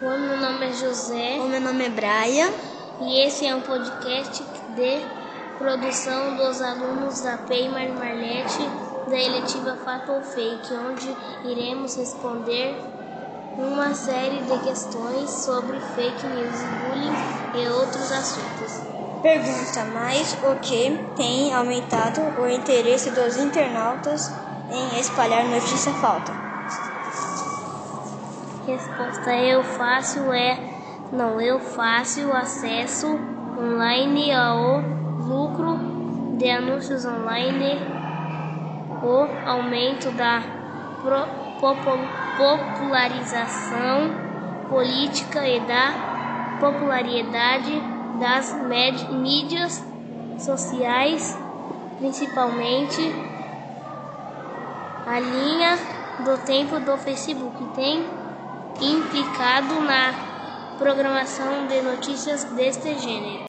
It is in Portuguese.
Oi, meu nome é José. O meu nome é Braia. E esse é um podcast de produção dos alunos da Peimar Marlete da eletiva Fato ou Fake, onde iremos responder uma série de questões sobre fake news, bullying e outros assuntos. Pergunta mais o que tem aumentado o interesse dos internautas em espalhar notícia falsa? Resposta eu fácil é não eu fácil acesso online ao lucro de anúncios online, o aumento da popularização política e da popularidade das mídias sociais, principalmente a linha do tempo do Facebook tem implicado na programação de notícias deste gênero.